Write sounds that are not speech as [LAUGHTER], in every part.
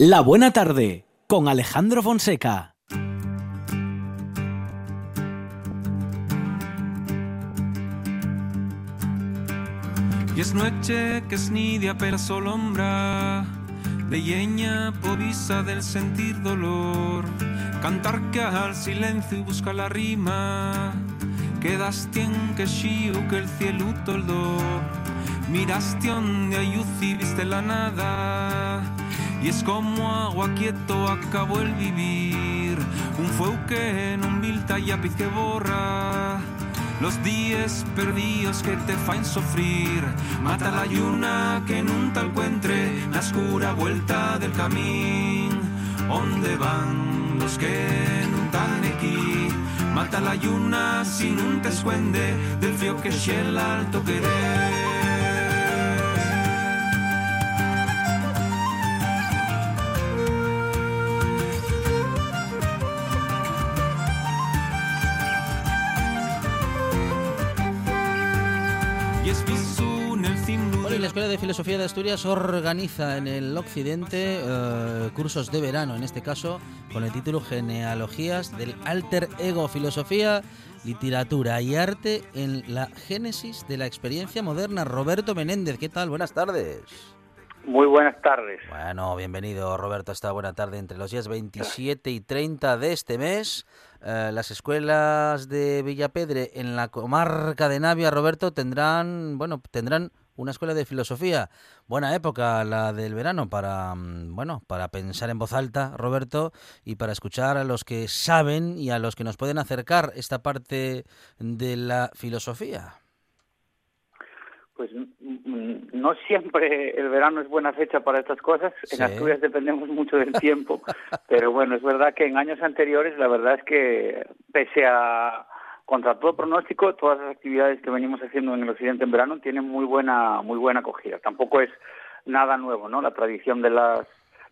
La Buena Tarde con Alejandro Fonseca. Y es noche que es nidia per solombra Leyeña povisa del sentir dolor Cantar que al silencio y busca la rima Quedaste en que shiu que el cielo toldó Miraste donde ayuci viste la nada y es como agua quieto acabó el vivir. Un fuego que en un vil tallapiz que borra los días perdidos que te faen sufrir. Mata la yuna que nunca encuentre la oscura vuelta del camino. ¿Dónde van los que nunca aquí? Mata la yuna sin un te escuende del frío que el alto querer. Filosofía de Asturias organiza en el occidente eh, cursos de verano, en este caso con el título Genealogías del Alter Ego, Filosofía, Literatura y Arte en la Génesis de la Experiencia Moderna. Roberto Menéndez, ¿qué tal? Buenas tardes. Muy buenas tardes. Bueno, bienvenido Roberto esta buena tarde entre los días 27 y 30 de este mes. Eh, las escuelas de Villapedre en la comarca de Navia, Roberto, tendrán, bueno, tendrán una escuela de filosofía. Buena época la del verano para, mm, bueno, para pensar en voz alta, Roberto, y para escuchar a los que saben y a los que nos pueden acercar esta parte de la filosofía. Pues mm, mm, no siempre el verano es buena fecha para estas cosas. En Asturias dependemos mucho del tiempo, [LAUGHS] pero bueno, es verdad que en años anteriores la verdad es que pese a contra todo pronóstico, todas las actividades que venimos haciendo en el occidente en verano tienen muy buena, muy buena acogida. Tampoco es nada nuevo, ¿no? La tradición de las,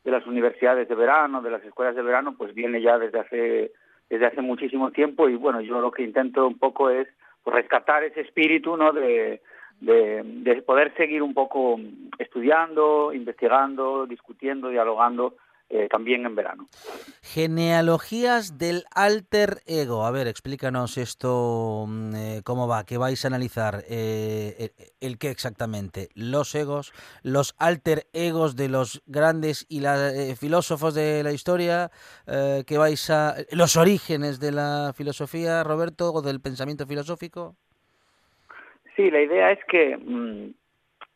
de las universidades de verano, de las escuelas de verano, pues viene ya desde hace, desde hace muchísimo tiempo y bueno, yo lo que intento un poco es pues, rescatar ese espíritu, ¿no? De, de, de poder seguir un poco estudiando, investigando, discutiendo, dialogando eh, también en verano. Genealogías del alter ego. A ver, explícanos esto, mm, eh, cómo va, qué vais a analizar, eh, el, qué exactamente, los egos, los alter egos de los grandes y la, filósofos de la historia, que vais a, los orígenes de la filosofía, Roberto, o del pensamiento filosófico. Sí, la idea es que mm,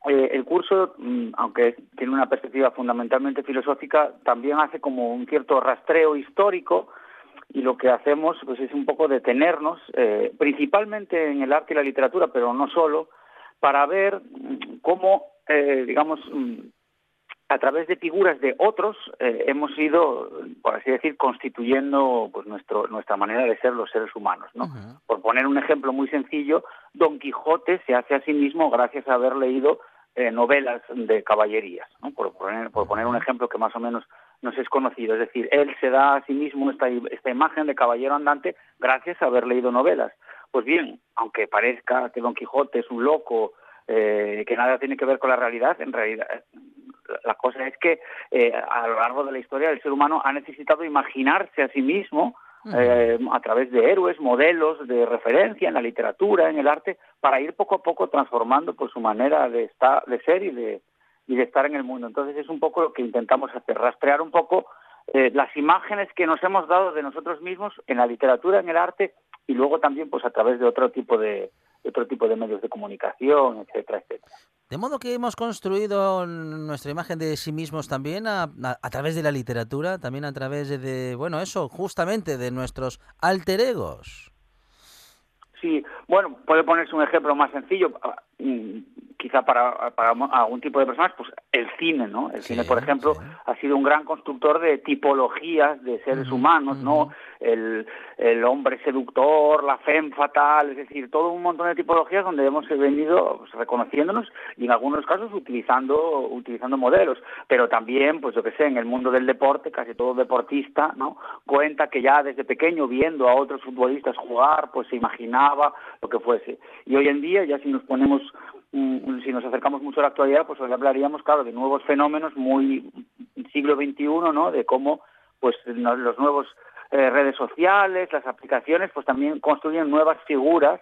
eh, el curso, mm, aunque tiene una perspectiva fundamentalmente filosófica, también hace como un cierto rastreo histórico y lo que hacemos pues es un poco detenernos, eh, principalmente en el arte y la literatura, pero no solo, para ver mm, cómo, eh, digamos, mm, a través de figuras de otros hemos ido, por así decir, constituyendo pues nuestro, nuestra manera de ser los seres humanos. ¿no? Por poner un ejemplo muy sencillo, Don Quijote se hace a sí mismo gracias a haber leído eh, novelas de caballerías, ¿no? por, poner, por poner un ejemplo que más o menos nos es conocido. Es decir, él se da a sí mismo esta, esta imagen de caballero andante gracias a haber leído novelas. Pues bien, aunque parezca que Don Quijote es un loco, eh, que nada tiene que ver con la realidad, en realidad la cosa es que eh, a lo largo de la historia el ser humano ha necesitado imaginarse a sí mismo eh, a través de héroes, modelos de referencia en la literatura, en el arte, para ir poco a poco transformando pues, su manera de, estar, de ser y de, y de estar en el mundo. Entonces es un poco lo que intentamos hacer, rastrear un poco eh, las imágenes que nos hemos dado de nosotros mismos en la literatura, en el arte y luego también pues a través de otro tipo de, otro tipo de medios de comunicación, etcétera, etcétera. De modo que hemos construido nuestra imagen de sí mismos también a, través de la literatura, también a través de, bueno, eso, justamente de nuestros alter egos. Sí, bueno, puede ponerse un ejemplo más sencillo, quizá para, para algún tipo de personas, pues el cine, ¿no? El cine, por ejemplo, ha sido un gran constructor de tipologías de seres humanos, ¿no? el, el hombre seductor, la femme fatal, es decir, todo un montón de tipologías donde hemos venido pues, reconociéndonos y en algunos casos utilizando, utilizando modelos, pero también, pues yo que sé, en el mundo del deporte, casi todo deportista, ¿no? Cuenta que ya desde pequeño, viendo a otros futbolistas jugar, pues se imaginaba lo que fuese. Y hoy en día, ya si nos ponemos si nos acercamos mucho a la actualidad, pues hoy hablaríamos, claro, de nuevos fenómenos muy siglo XXI, ¿no? De cómo, pues, los nuevos eh, redes sociales, las aplicaciones, pues también construyen nuevas figuras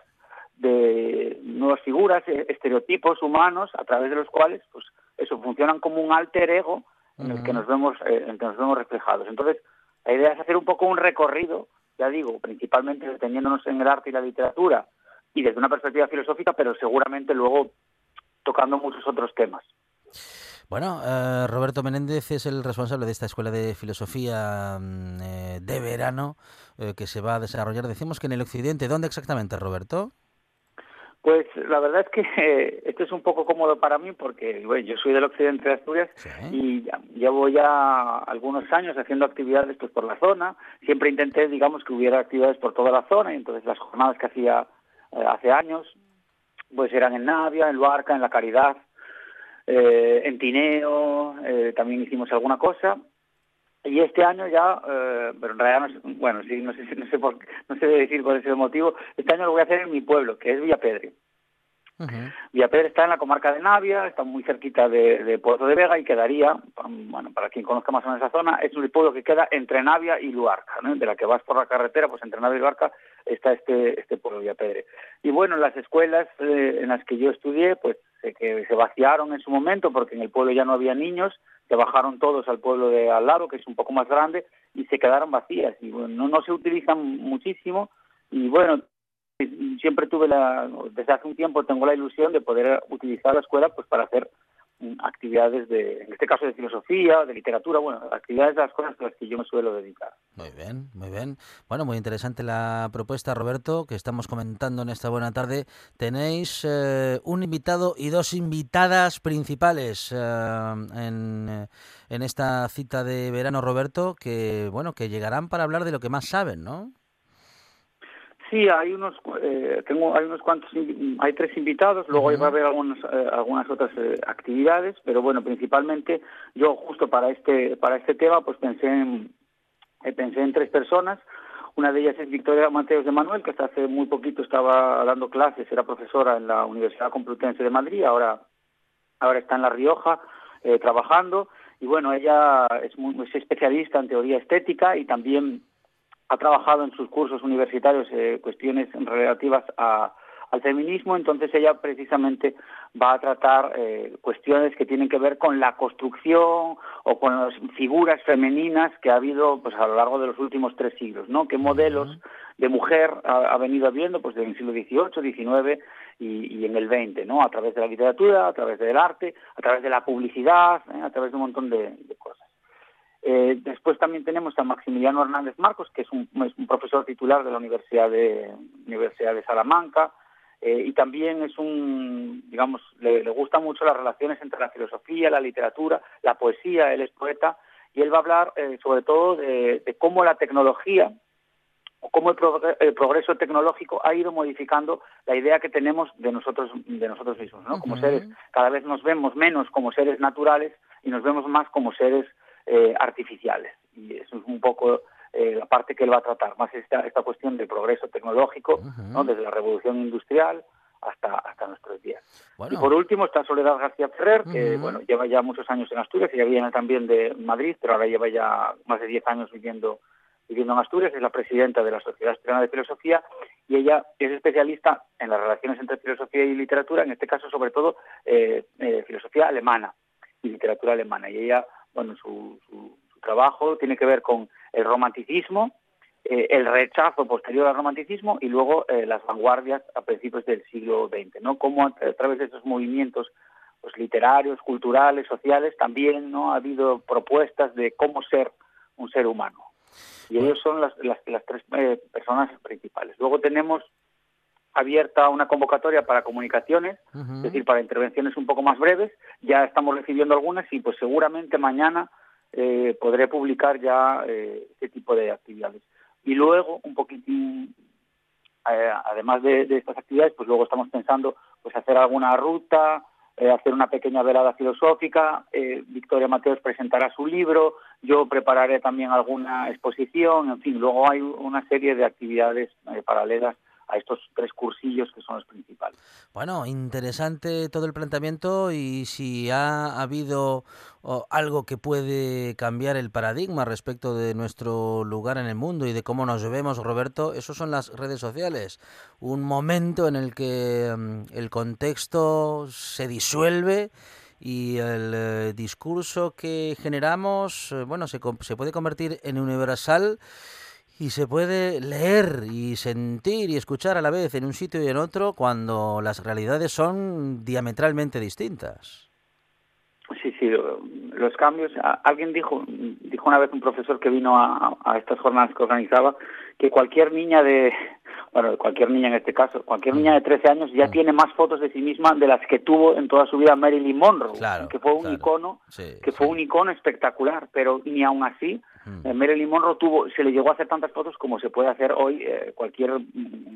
de nuevas figuras, eh, estereotipos humanos a través de los cuales, pues, eso funcionan como un alter ego en el que nos vemos, eh, en el que nos vemos reflejados. Entonces, la idea es hacer un poco un recorrido, ya digo, principalmente deteniéndonos en el arte y la literatura y desde una perspectiva filosófica, pero seguramente luego tocando muchos otros temas. Bueno, eh, Roberto Menéndez es el responsable de esta escuela de filosofía mm, eh, de verano eh, que se va a desarrollar, decimos que en el occidente. ¿Dónde exactamente, Roberto? Pues la verdad es que esto es un poco cómodo para mí porque yo soy del occidente de Asturias y llevo ya algunos años haciendo actividades pues por la zona. Siempre intenté, digamos, que hubiera actividades por toda la zona y entonces las jornadas que hacía hace años pues eran en Navia, en Luarca, en La Caridad, eh, en Tineo, eh, también hicimos alguna cosa. Y este año ya, eh, pero en realidad, no bueno, sí, no sé, [LAUGHS] no sé, por, no sé decir cuál es el motivo, este año lo voy a hacer en mi pueblo, que es Villapedre. Uh Villapedre está en la comarca de Navia, está muy cerquita de, de, Puerto de Vega y quedaría, bueno, para quien conozca más o menos esa zona, es un pueblo que queda entre Navia y Luarca, ¿no? de la que vas por la carretera, pues entre Navia y Luarca está este, este pueblo Villapedre. Y bueno, las escuelas eh, en las que yo estudié, pues que se vaciaron en su momento porque en el pueblo ya no había niños, se bajaron todos al pueblo de al lado, que es un poco más grande, y se quedaron vacías. Y bueno, no, no se utilizan muchísimo. Y bueno, siempre tuve la, desde hace un tiempo tengo la ilusión de poder utilizar la escuela pues para hacer actividades de, en este caso de filosofía, de literatura, bueno, actividades de las cosas a las que yo me suelo dedicar. Muy bien, muy bien. Bueno, muy interesante la propuesta, Roberto, que estamos comentando en esta buena tarde. Tenéis eh, un invitado y dos invitadas principales eh, en, en esta cita de verano, Roberto, que, bueno, que llegarán para hablar de lo que más saben, ¿no? Sí, hay unos, eh, tengo, hay unos cuantos, hay tres invitados, luego va a haber algunas, eh, algunas otras eh, actividades, pero bueno, principalmente yo justo para este, para este tema, pues pensé en, pensé en tres personas. Una de ellas es Victoria Mateos de Manuel, que hasta hace muy poquito estaba dando clases, era profesora en la Universidad Complutense de Madrid, ahora, ahora está en La Rioja trabajando. Y bueno, ella es muy, muy especialista en teoría estética y también ha trabajado en sus cursos universitarios eh, cuestiones relativas a, al feminismo, entonces ella precisamente va a tratar eh, cuestiones que tienen que ver con la construcción o con las figuras femeninas que ha habido pues a lo largo de los últimos tres siglos, ¿no? ¿Qué modelos de mujer ha, venido habiendo pues en el siglo XVIII, XIX y, en el XX, ¿no? A través de la literatura, a través del arte, a través de la publicidad, ¿eh? a través de un montón de cosas. Eh, después también tenemos a Maximiliano Hernández Marcos, que es un, profesor titular de la Universidad de, Universidad de Salamanca, eh, y también es un, digamos, le, gustan mucho las relaciones entre la filosofía, la literatura, la poesía, él es poeta, y él va a hablar eh, sobre todo de, cómo la tecnología o cómo el, progreso tecnológico ha ido modificando la idea que tenemos de nosotros de nosotros mismos, ¿no? Como seres, cada vez nos vemos menos como seres naturales y nos vemos más como seres eh, artificiales. Y eso es un poco eh, la parte que él va a tratar, más esta, esta cuestión del progreso tecnológico, ¿no? desde la revolución industrial hasta, hasta nuestros días. Y por último está Soledad García Ferrer, que bueno, lleva ya muchos años en Asturias, ella viene también de Madrid, pero ahora lleva ya más de 10 años viviendo viviendo en Asturias, es la presidenta de la Sociedad Asturiana de Filosofía y ella es especialista en las relaciones entre filosofía y literatura, en este caso sobre todo eh, filosofía alemana y literatura alemana. Y ella bueno, su, trabajo tiene que ver con el romanticismo, eh, el rechazo posterior al romanticismo y luego eh, las vanguardias a principios del siglo XX, ¿no? Cómo a, través de esos movimientos pues, literarios, culturales, sociales, también no ha habido propuestas de cómo ser un ser humano. Y ellos son las, las, tres eh, personas principales. Luego tenemos abierta una convocatoria para comunicaciones, es decir, para intervenciones un poco más breves. Ya estamos recibiendo algunas y pues seguramente mañana eh, podré publicar ya eh, este tipo de actividades. Y luego, un poquitín, eh, además de, estas actividades, pues luego estamos pensando pues hacer alguna ruta, hacer una pequeña velada filosófica. Victoria Mateos presentará su libro, yo prepararé también alguna exposición, en fin, luego hay una serie de actividades paralelas a estos tres cursillos que son los principales. Bueno, interesante todo el planteamiento y si ha habido algo que puede cambiar el paradigma respecto de nuestro lugar en el mundo y de cómo nos vemos, Roberto, eso son las redes sociales. Un momento en el que mm, el contexto se disuelve y el eh, discurso que generamos, eh, bueno, se, se puede convertir en universal y se puede leer y sentir y escuchar a la vez en un sitio y en otro cuando las realidades son diametralmente distintas. Sí, sí, los cambios. Alguien dijo, dijo una vez un profesor que vino a, a estas jornadas que organizaba que cualquier niña de, bueno, cualquier niña en este caso, cualquier niña de 13 años ya mm. tiene más fotos de sí misma de las que tuvo en toda su vida Marilyn Monroe, que fue un icono, que fue un icono espectacular, pero ni aún así mm. Marilyn Monroe tuvo, se le llegó a hacer tantas fotos como se puede hacer hoy eh, cualquier,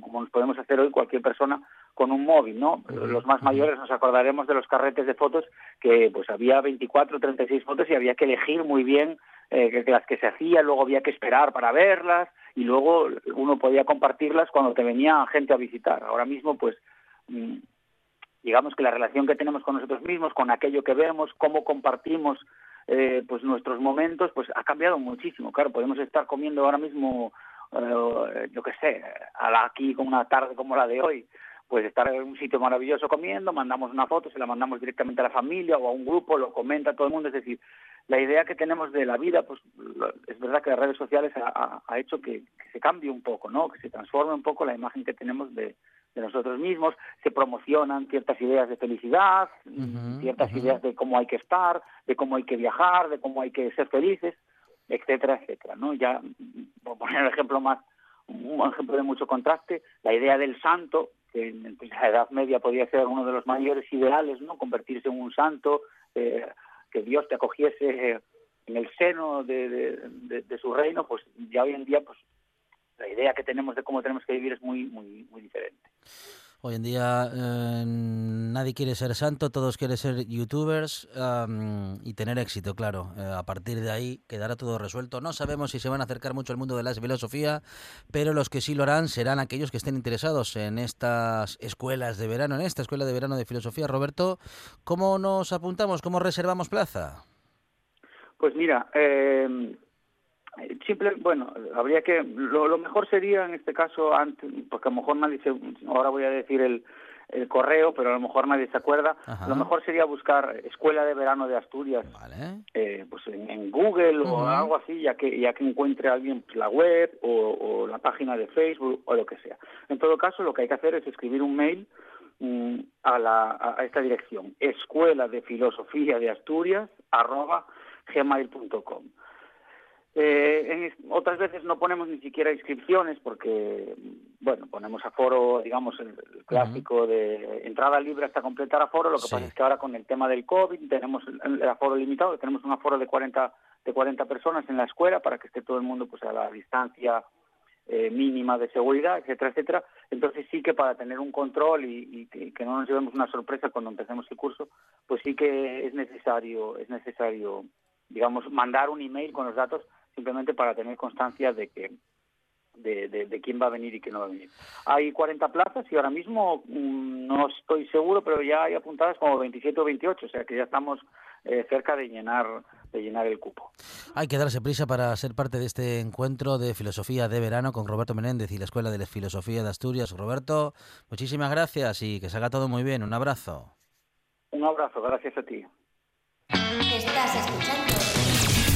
como nos podemos hacer hoy cualquier persona con un móvil, ¿no? Los más mayores nos acordaremos de los carretes de fotos que pues había 24, 36 fotos y había que elegir muy bien eh, las que se hacían, luego había que esperar para verlas y luego uno podía compartirlas cuando te venía gente a visitar. Ahora mismo, pues, mm, digamos que la relación que tenemos con nosotros mismos, con aquello que vemos, cómo compartimos eh, pues nuestros momentos, pues ha cambiado muchísimo. Claro, podemos estar comiendo ahora mismo, eh, yo qué sé, aquí con una tarde como la de hoy, pues estar en un sitio maravilloso comiendo, mandamos una foto, se la mandamos directamente a la familia o a un grupo, lo comenta todo el mundo, es decir, la idea que tenemos de la vida, pues es verdad que las redes sociales ha, hecho que, se cambie un poco, ¿no? Que se transforme un poco la imagen que tenemos de, nosotros mismos, se promocionan ciertas ideas de felicidad, ciertas ideas de cómo hay que estar, de cómo hay que viajar, de cómo hay que ser felices, etcétera, etcétera, ¿no? Ya, por poner un ejemplo más, un ejemplo de mucho contraste, la idea del santo, que en la Edad Media podía ser uno de los mayores ideales, ¿no? Convertirse en un santo, eh, que Dios te acogiese en el seno de, su reino, pues ya hoy en día pues la idea que tenemos de cómo tenemos que vivir es muy muy muy diferente. Hoy en día eh, nadie quiere ser santo, todos quieren ser youtubers y tener éxito, claro. Eh, a partir de ahí quedará todo resuelto. No sabemos si se van a acercar mucho al mundo de la filosofía, pero los que sí lo harán serán aquellos que estén interesados en estas escuelas de verano, en esta escuela de verano de filosofía. Roberto, ¿cómo nos apuntamos? ¿Cómo reservamos plaza? Pues mira, eh, Simple, bueno, habría que, lo, mejor sería en este caso, antes, porque a lo mejor nadie se, ahora voy a decir el, el correo, pero a lo mejor nadie se acuerda, lo mejor sería buscar Escuela de Verano de Asturias, eh, pues en, Google o algo así, ya que, ya que encuentre alguien pues, la web o, la página de Facebook o lo que sea. En todo caso, lo que hay que hacer es escribir un mail mm, a, la, a esta dirección, escuela de filosofía de Asturias, arroba gmail.com. Eh, otras veces no ponemos ni siquiera inscripciones porque, bueno, ponemos aforo, digamos, el, clásico de entrada libre hasta completar aforo. Lo que pasa es que ahora con el tema del COVID tenemos el, aforo limitado, tenemos un aforo de 40, de 40 personas en la escuela para que esté todo el mundo pues a la distancia eh, mínima de seguridad, etcétera, etcétera. Entonces sí que para tener un control y, y, que no nos llevemos una sorpresa cuando empecemos el curso, pues sí que es necesario, es necesario, digamos, mandar un email con los datos simplemente para tener constancia de que de, de, quién va a venir y quién no va a venir. Hay 40 plazas y ahora mismo mm, no estoy seguro, pero ya hay apuntadas como 27 o 28, o sea que ya estamos eh, cerca de llenar de llenar el cupo. Hay que darse prisa para ser parte de este encuentro de filosofía de verano con Roberto Menéndez y la Escuela de Filosofía de Asturias. Roberto, muchísimas gracias y que salga todo muy bien. Un abrazo. Un abrazo, gracias a ti. Estás escuchando.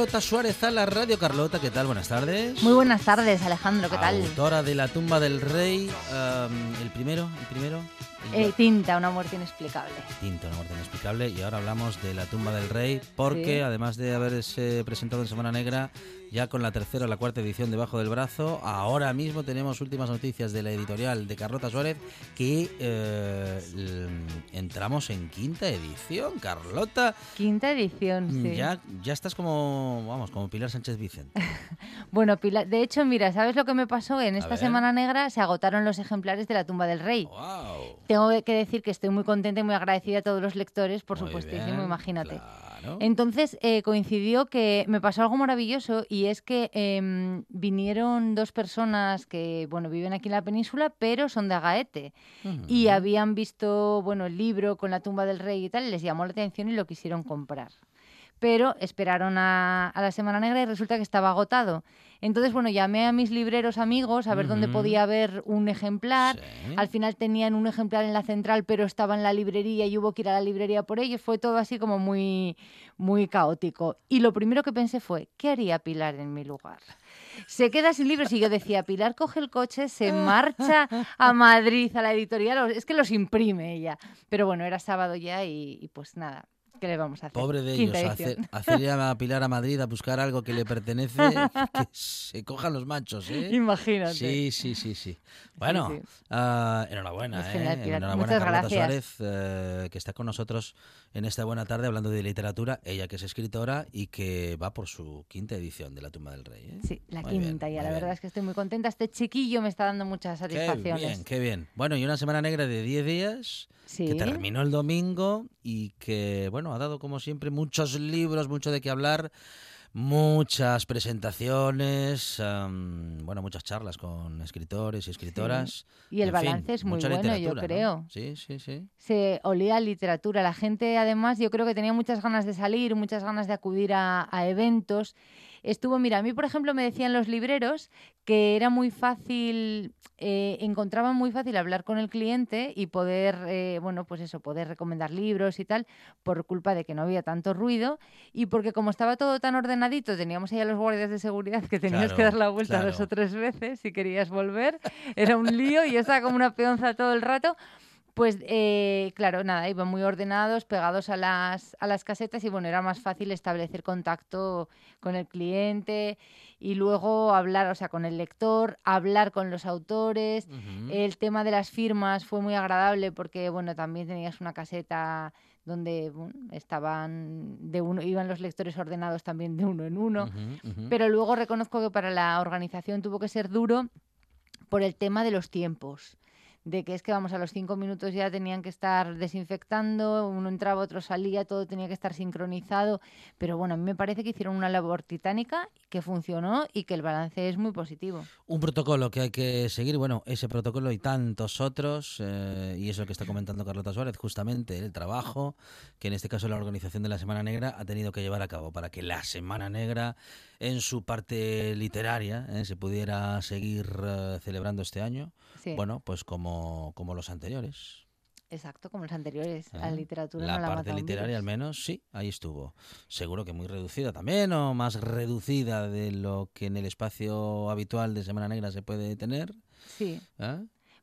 Carlota Suárez a la radio. Carlota, ¿qué tal? Buenas tardes. Muy buenas tardes, Alejandro, ¿qué tal? Autora de La tumba del rey, um, el primero, el primero. Eh, tinta, una muerte inexplicable. Tinta, una muerte inexplicable. Y ahora hablamos de La tumba del rey, porque además de haberse presentado en Semana Negra, ya con la tercera o la cuarta edición debajo del brazo, ahora mismo tenemos últimas noticias de la editorial de Carlota Suárez, que eh, entramos en quinta edición, Carlota. Quinta edición, sí. Ya, ya estás como, vamos, como Pilar Sánchez Vicente. [LAUGHS] bueno, Pilar, de hecho, mira, ¿sabes lo que me pasó? En esta Semana Negra se agotaron los ejemplares de La tumba del rey. Wow tengo que decir que estoy muy contenta y muy agradecida a todos los lectores, por supuestísimo, imagínate. Entonces eh, coincidió que me pasó algo maravilloso y es que em, vinieron dos personas que bueno viven aquí en la península, pero son de Agaete. Y habían visto bueno el libro con la tumba del rey y tal, les llamó la atención y lo quisieron comprar pero esperaron a, la Semana Negra y resulta que estaba agotado. Entonces, bueno, llamé a mis libreros amigos a ver dónde podía haber un ejemplar. Al final tenían un ejemplar en la central, pero estaba en la librería y hubo que ir a la librería por ello. Fue todo así como muy, muy caótico. Y lo primero que pensé fue, ¿qué haría Pilar en mi lugar? Se queda sin libros y yo decía, Pilar coge el coche, se [LAUGHS] marcha a Madrid, a la editorial, es que los imprime ella. Pero bueno, era sábado ya y pues nada, ¿Qué le vamos a hacer? Pobre de ellos, hacer, hacer a Pilar a Madrid a buscar algo que le pertenece, [LAUGHS] que se cojan los machos, ¿eh? Imagínate. Sí, sí, sí, sí. Bueno, ah, enhorabuena, ¿eh? Enhorabuena Muchas Carlota gracias. Suárez, eh, que está con nosotros en esta buena tarde hablando de literatura, ella que es escritora y que va por su quinta edición de La tumba del rey. ¿eh? Sí, la quinta, y la verdad es que estoy muy contenta. Este chiquillo me está dando muchas satisfacciones. Qué bien, qué bien. Bueno, y una semana negra de 10 días que terminó el domingo y que, bueno, ha dado como siempre muchos libros, mucho de qué hablar, muchas presentaciones, bueno, muchas charlas con escritores y escritoras. Y el balance es muy bueno, yo creo. Sí, sí, sí. Se olía literatura. La gente, además, yo creo que tenía muchas ganas de salir, muchas ganas de acudir a, a eventos estuvo, mira, a mí por ejemplo me decían los libreros que era muy fácil, eh, encontraban muy fácil hablar con el cliente y poder, eh, bueno, pues eso, poder recomendar libros y tal, por culpa de que no había tanto ruido y porque como estaba todo tan ordenadito, teníamos ahí a los guardias de seguridad que tenías que dar la vuelta dos o tres veces si querías volver, era un lío y yo estaba como una peonza todo el rato. Pues eh, claro, nada, iban muy ordenados, pegados a las, a las casetas y bueno, era más fácil establecer contacto con el cliente y luego hablar, o sea, con el lector, hablar con los autores. El tema de las firmas fue muy agradable porque bueno, también tenías una caseta donde estaban de uno, iban los lectores ordenados también de uno en uno. Pero luego reconozco que para la organización tuvo que ser duro por el tema de los tiempos de que es que vamos a los cinco minutos ya tenían que estar desinfectando, uno entraba, otro salía, todo tenía que estar sincronizado, pero bueno, a mí me parece que hicieron una labor titánica que funcionó y que el balance es muy positivo. Un protocolo que hay que seguir, bueno, ese protocolo y tantos otros, eh, y eso que está comentando Carlota Suárez, justamente el trabajo que en este caso la organización de la Semana Negra ha tenido que llevar a cabo para que la Semana Negra en su parte literaria eh, se pudiera seguir eh, celebrando este año. Bueno, pues como, como los anteriores. Exacto, como los anteriores. La ¿Eh? literatura la no la parte literaria al menos, sí, ahí estuvo. Seguro que muy reducida también, o más reducida de lo que en el espacio habitual de Semana Negra se puede tener. Sí.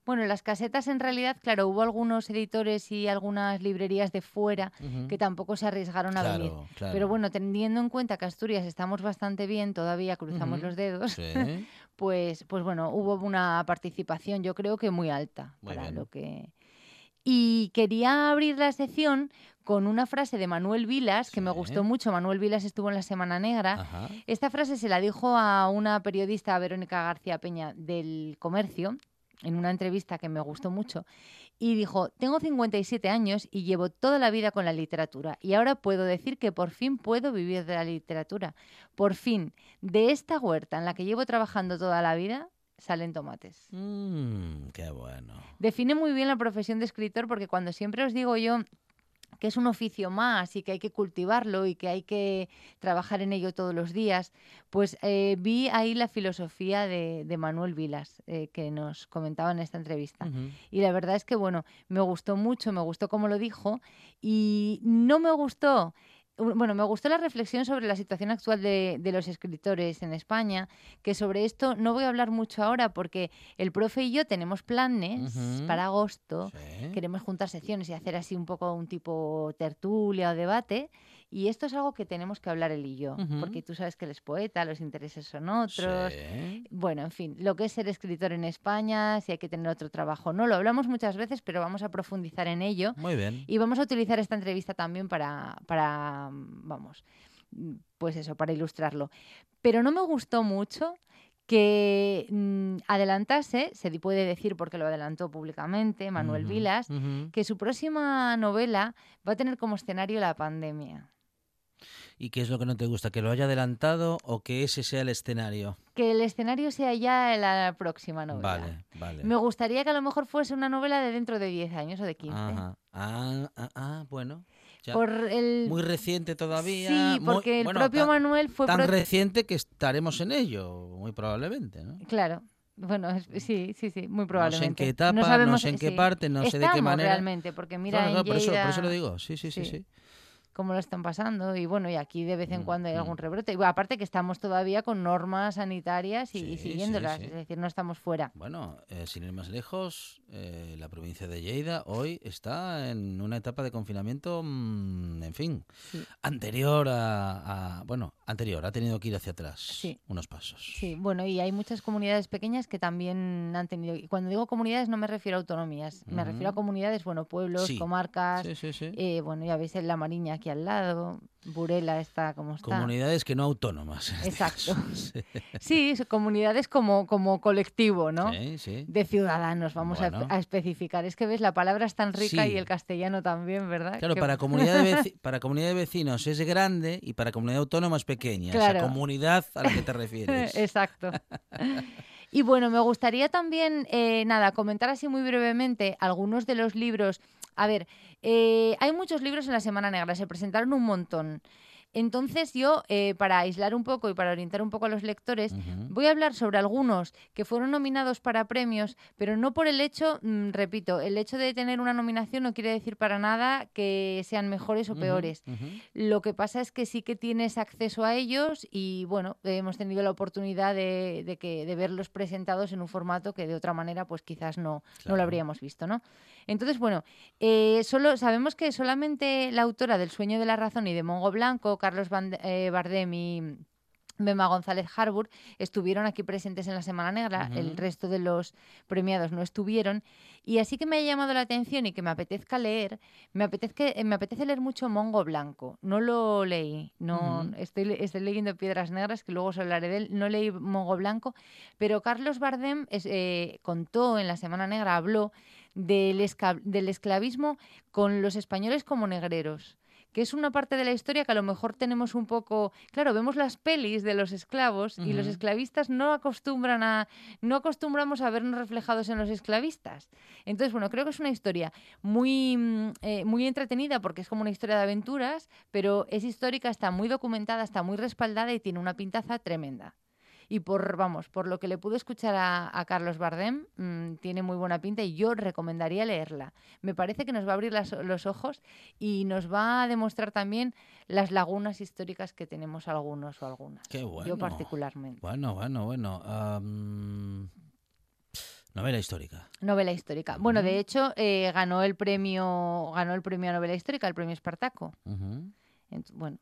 Bueno, las casetas en realidad, claro, hubo algunos editores y algunas librerías de fuera que tampoco se arriesgaron a venir. Pero bueno, teniendo en cuenta que Asturias estamos bastante bien, todavía cruzamos los dedos, [LAUGHS] pues, pues bueno, hubo una participación yo creo que muy alta para lo que... Y quería abrir la sección con una frase de Manuel Vilas, que me gustó mucho. Manuel Vilas estuvo en la Semana Negra. Esta frase se la dijo a una periodista, Verónica García Peña, del Comercio, en una entrevista que me gustó mucho y dijo, tengo 57 años y llevo toda la vida con la literatura y ahora puedo decir que por fin puedo vivir de la literatura. Por fin, de esta huerta en la que llevo trabajando toda la vida, salen tomates. Mmm, qué bueno. Define muy bien la profesión de escritor porque cuando siempre os digo yo que es un oficio más y que hay que cultivarlo y que hay que trabajar en ello todos los días, pues eh, vi ahí la filosofía de, Manuel Vilas eh, que nos comentaba en esta entrevista. Y la verdad es que, bueno, me gustó mucho, me gustó como lo dijo y no me gustó bueno, me gustó la reflexión sobre la situación actual de, de los escritores en España, que sobre esto no voy a hablar mucho ahora porque el profe y yo tenemos planes para agosto. Sí. Queremos juntar secciones y hacer así un poco un tipo tertulia o debate. Y esto es algo que tenemos que hablar él y yo, porque tú sabes que él es poeta, los intereses son otros. Sí. Bueno, en fin, lo que es ser escritor en España, si hay que tener otro trabajo. No lo hablamos muchas veces, pero vamos a profundizar en ello. Muy bien. Y vamos a utilizar esta entrevista también para, para, mm, vamos, mm, pues eso, para ilustrarlo. Pero no me gustó mucho que mm, adelantase, se puede decir porque lo adelantó públicamente Manuel Vilas, que su próxima novela va a tener como escenario la pandemia. ¿Y qué es lo que no te gusta? ¿Que lo haya adelantado o que ese sea el escenario? Que el escenario sea ya la próxima novela. Vale, vale. Me gustaría que a lo mejor fuese una novela de dentro de 10 años o de 15. Ajá. Ah, ah, ah, bueno. Ya. Por el... Muy reciente todavía. Sí, muy- porque el bueno, propio tan- Manuel fue... Tan pro- reciente que estaremos en ello, muy probablemente, ¿no? Claro. Bueno, sí, sí, sí, muy No probablemente. sé en qué etapa, no, sabemos- sé en qué sí. parte, no sé de qué Estamos manera. realmente, porque mira Claro, en claro, por, eso, por Lleida eso lo digo. Sí, sí, sí, sí. sí. Cómo lo están pasando y bueno, y aquí de vez en Mm, cuando hay mm. algún rebrote. Y bueno, aparte que estamos todavía con normas sanitarias y, Sí, siguiéndolas, sí. es decir, no estamos fuera. Bueno, eh, sin ir más lejos, eh, la provincia de Lleida hoy está en una etapa de confinamiento, mm, en fin, anterior a, a- Bueno, anterior, ha tenido que ir hacia atrás unos pasos. Sí, bueno, y hay muchas comunidades pequeñas que también han tenido. Y cuando digo comunidades no me refiero a autonomías, me refiero a comunidades, bueno, pueblos, comarcas. Eh, bueno, ya veis en La Mariña aquí al lado, Burela está como está. Comunidades que no autónomas. este [LAUGHS] Exacto. [LAUGHS] Sí, comunidades como, como colectivo, ¿no? sí, sí. De ciudadanos, vamos a- Bueno. a, especificar. Es que ves, la palabra es tan rica Sí. y el castellano también, ¿verdad? Claro, Que- para [LAUGHS] comunidad, de para comunidad de vecinos es grande y para comunidad autónoma es pequeña. Claro. Esa comunidad a la que te refieres. Exacto. Y bueno, me gustaría también, eh, nada, comentar así muy brevemente algunos de los libros. A ver, eh, hay muchos libros en la Semana Negra, se presentaron un montón. Entonces yo, eh, para aislar un poco y para orientar un poco a los lectores. Voy a hablar sobre algunos que fueron nominados para premios, pero no por el hecho, mm, repito, el hecho de tener una nominación no quiere decir para nada que sean mejores o peores. Lo que pasa es que sí que tienes acceso a ellos y bueno, hemos tenido la oportunidad de, de que, de verlos presentados en un formato que de otra manera pues quizás no, no lo habríamos visto, ¿no? Entonces, bueno, eh, solo, sabemos que solamente la autora del Sueño de la Razón y de Mongo Blanco, Carlos eh, Bardem y Bema González Harbour estuvieron aquí presentes en la Semana Negra, el resto de los premiados no estuvieron. Y así que me ha llamado la atención y que me apetezca leer, me apetece, me apetece leer mucho Mongo Blanco. No lo leí, no estoy, le- estoy leyendo Piedras Negras, que luego os hablaré de él. No leí Mongo Blanco, pero Carlos Bardem es- eh, contó en la Semana Negra, habló del esclavismo con los españoles como negreros que es una parte de la historia que a lo mejor tenemos un poco, claro, vemos las pelis de los esclavos y los esclavistas no acostumbran a no acostumbramos a vernos reflejados en los esclavistas. Entonces, bueno, creo que es una historia muy mm, eh, muy entretenida porque es como una historia de aventuras, pero es histórica, está muy documentada, está muy respaldada y tiene una pintaza tremenda. Y por, vamos, por lo que le pude escuchar a, a Carlos Bardem, mm, tiene muy buena pinta y yo recomendaría leerla. Me parece que nos va a abrir las- los ojos y nos va a demostrar también las lagunas históricas que tenemos algunos o algunas. Qué bueno. Yo particularmente. Bueno, bueno, bueno. novela histórica. Novela histórica. Bueno, de hecho, eh, ganó el premio, ganó el premio a novela histórica, el premio Espartaco. Bueno,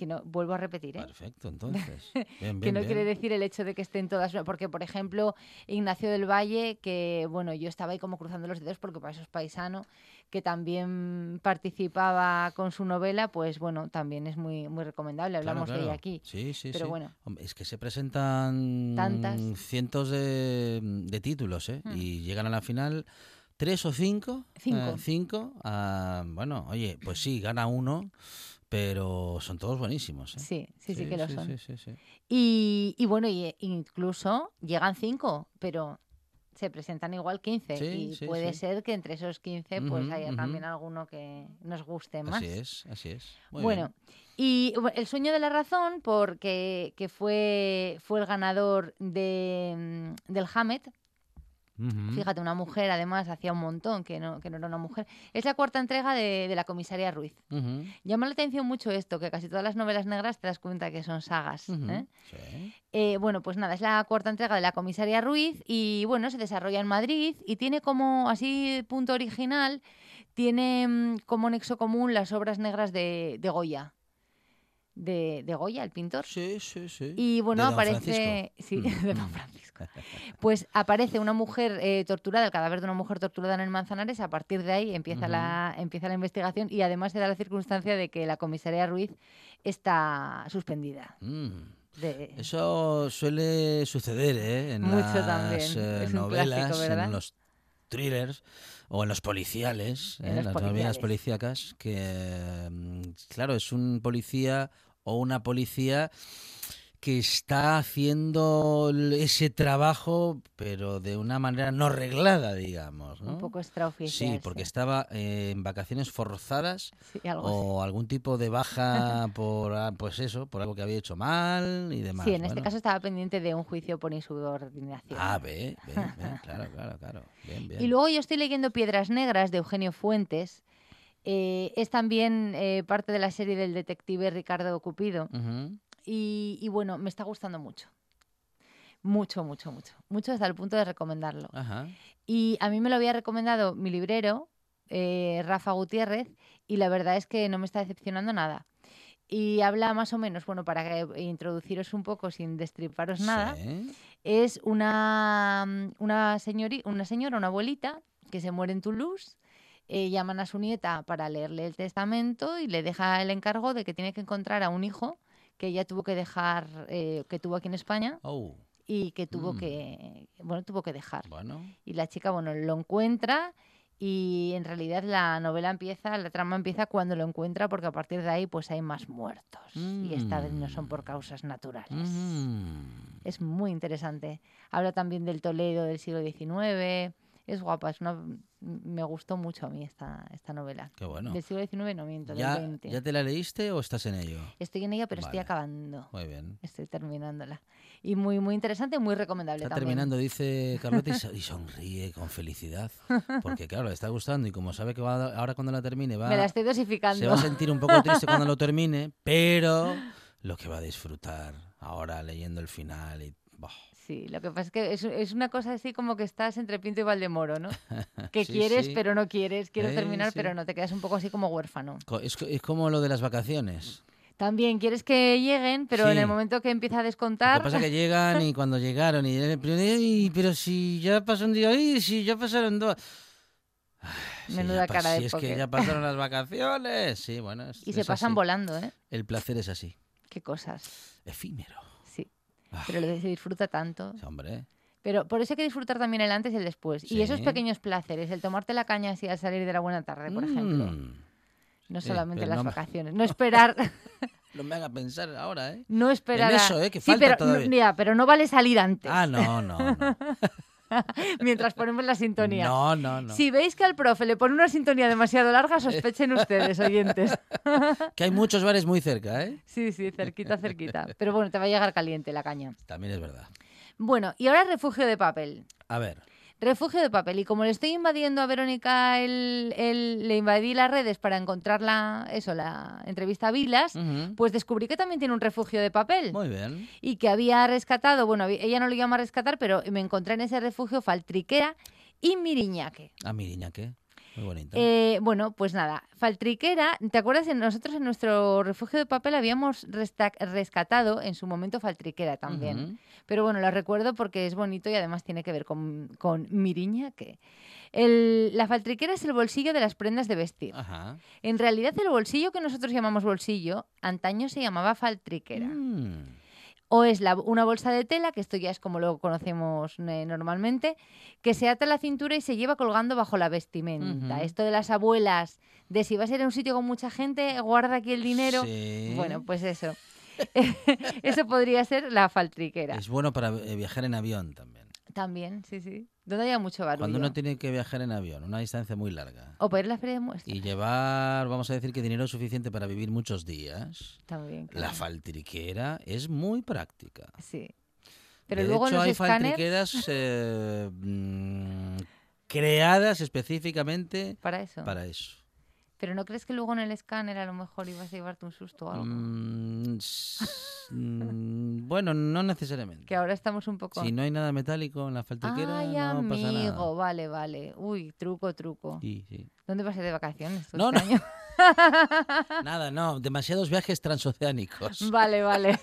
que no, vuelvo a repetir, ¿eh? Perfecto, [LAUGHS] entonces. Bien, que no bien. quiere decir el hecho de que estén todas, porque por ejemplo Ignacio del Valle, que bueno, yo estaba ahí como cruzando los dedos porque para eso es paisano, que también participaba con su novela, pues bueno, también es muy muy recomendable, Claro, hablamos de ella aquí. Sí, sí, Pero sí. bueno. Hombre, es que se presentan Tantas. cientos de, de títulos, ¿eh? Hmm. Y llegan a la final tres o cinco. Cinco. eh, cinco. ah, bueno, oye, pues sí, gana uno, pero son todos buenísimos. ¿eh? Sí, sí, sí, que lo son. Sí, sí, sí. Y, y bueno, y, eh, incluso llegan cinco, pero se presentan igual 15 Sí, y puede ser que entre esos 15 pues haya también alguno que nos guste más. Así es, así es. Muy bueno, bien. y El sueño de la razón, porque que fue, fue el ganador de, mm, del Fíjate, una mujer, además, hacía un montón que no, que no era una mujer. Es la cuarta entrega de, de la comisaria Ruiz. Llama la atención mucho esto, que casi todas las novelas negras te das cuenta que son sagas. ¿eh? Sí. Eh, bueno, pues nada, es la cuarta entrega de la comisaria Ruiz y bueno, se desarrolla en Madrid y tiene como, así punto original, tiene mm, como nexo común las obras negras de, de Goya. De, de Goya, el pintor. Sí, sí, sí. Y bueno, De Don aparece. Francisco. [LAUGHS] Sí, Mm. de Don Francisco. Pues aparece una mujer eh, torturada, el cadáver de una mujer torturada en el Manzanares. A partir de ahí empieza, la, empieza la investigación y además se da la circunstancia de que la comisaria Ruiz está suspendida. Mm. De... Eso suele suceder, ¿eh? En Mucho las eh, novelas, clásico, ¿verdad? en los thrillers o en los policiales, En ¿eh? las novelas policíacas, que, mm, claro, es un policía o una policía que está haciendo ese trabajo, pero de una manera no reglada, digamos. ¿no? Un poco extraoficial. Sí, porque estaba eh, en vacaciones forzadas [LAUGHS] Sí, algo así. o algún tipo de baja [LAUGHS] por, ah, pues eso, por algo que había hecho mal y demás. Sí, en este caso estaba pendiente de un juicio por insubordinación. Ah, ve, ve, ve, claro, claro, claro. Bien, bien. Y luego yo estoy leyendo Piedras Negras de Eugenio Fuentes. Eh, es también eh, parte de la serie del detective Ricardo Cupido. Y, y bueno, me está gustando mucho. Mucho, mucho, mucho. Mucho hasta el punto de recomendarlo. Ajá. Y a mí me lo había recomendado mi librero, eh, Rafa Gutiérrez, y la verdad es que no me está decepcionando nada. Y habla más o menos, bueno, para introduciros un poco sin destriparos nada, Sí. es una, una, señori- una señora, una abuelita, que se muere en Toulouse. eh, llaman a su nieta para leerle el testamento y le deja el encargo de que tiene que encontrar a un hijo que ella tuvo que dejar, eh, que tuvo aquí en España Oh, y que tuvo Mm. que, bueno, tuvo que dejar. bueno. Y la chica, bueno, lo encuentra y en realidad la novela empieza, la trama empieza cuando lo encuentra porque a partir de ahí pues hay más muertos y esta vez no son por Mm. causas naturales. Mm. Es muy interesante. Habla también del Toledo del siglo XIX. Es guapa, es una... me gustó mucho a mí esta, esta novela. Qué bueno. Del siglo XIX no miento, ¿Ya, del XX. ¿Ya te la leíste o estás en ello? Estoy en ella, pero estoy Vale. acabando. Muy bien. Estoy terminándola. Y muy, muy interesante, muy recomendable Está también. terminando, dice Carlota, y, so- y sonríe con felicidad. Porque claro, le está gustando y como sabe que va ahora cuando la termine va, Me la estoy se dosificando. va a sentir un poco triste cuando lo termine, pero lo que va a disfrutar ahora leyendo el final y... Sí, lo que pasa es que es, es una cosa así como que estás entre Pinto y Valdemoro, ¿no? [LAUGHS] Que Sí, quieres, sí. pero no quieres. Quiero Eh, terminar, sí. pero no. Te quedas un poco así como huérfano. Es, es como lo de las vacaciones. También quieres que lleguen, pero en el momento que empieza a Lo descontar... que pasa es que llegan y [LAUGHS] cuando llegaron y pero, ey, pero si ya pasó un día, ay, si ya pasaron dos. Ay, Menuda cara de Si es que ya pasaron las [LAUGHS] vacaciones. Sí, bueno. es- Y se pasan así. volando, ¿eh? El placer es así. Qué cosas. Efímero. Ah, Pero lo se disfruta tanto. hombre. Pero por eso hay que disfrutar también el antes y el después. Y esos pequeños placeres, el tomarte la caña así al salir de la buena tarde, por ejemplo. Mm, No sí, solamente las no me- vacaciones. No esperar, [LAUGHS] no me haga pensar ahora, ¿eh? no esperar. En eso, ¿eh? Que Sí, falta pero, todavía. no- ya, pero no vale salir antes, Ah, no, no, no. [LAUGHS] [LAUGHS] mientras ponemos la sintonía. No, no, no. Si veis que al profe le pone una sintonía demasiado larga, sospechen [LAUGHS] ustedes, oyentes. [LAUGHS] Que hay muchos bares muy cerca, ¿eh? Sí, sí, cerquita, cerquita. Pero bueno, te va a llegar caliente la caña. También es verdad. Bueno, y ahora refugio de papel. A ver. Refugio de papel. Y como le estoy invadiendo a Verónica, el, el- le invadí las redes para encontrar la, eso, la entrevista a Vilas, pues descubrí que también tiene un refugio de papel. Muy bien. Y que había rescatado, bueno, ella no lo llama rescatar, pero me encontré en ese refugio Faltriquera y Miriñaque. A mi niña, ¿qué? Muy bonito. Eh, bueno, pues nada, Faltriquera, ¿te acuerdas? Nosotros en nuestro refugio de papel habíamos rescatado en su momento Faltriquera también. Pero bueno, lo recuerdo porque es bonito y además tiene que ver con, con Miriña, que el- la faltriquera es el bolsillo de las prendas de vestir. Ajá. En realidad el bolsillo que nosotros llamamos bolsillo, antaño se llamaba faltriquera. Mm. O es la- una bolsa de tela, que esto ya es como lo conocemos eh, normalmente, que se ata a la cintura y se lleva colgando bajo la vestimenta. Esto de las abuelas, de si vas a ir a un sitio con mucha gente, guarda aquí el dinero. Sí. Bueno, pues eso. [LAUGHS] eso podría ser la faltriquera. Es bueno para eh, viajar en avión también. También, sí, sí. Donde haya mucho barullo. Cuando uno tiene que viajar en avión, una distancia muy larga. O para ir a la feria de muestras. Y llevar, vamos a decir que dinero suficiente para vivir muchos días. También. La claro. faltriquera es muy práctica. Sí. Pero de luego hecho, los hay escáneres... faltriqueras [LAUGHS] eh, mm, creadas específicamente Para eso. para eso. Pero ¿no crees que luego en el escáner a lo mejor ibas a llevarte un susto o algo? Mm, [LAUGHS] mm, bueno, no necesariamente. Que ahora estamos un poco... Si no hay nada metálico en la faltriquera, Ay, no pasa amigo, nada. vale, vale. Uy, truco, truco. Sí, sí. ¿Dónde vas a ir de vacaciones tú No, este no. año? [LAUGHS] Nada, no, demasiados viajes transoceánicos. [LAUGHS] Vale, vale.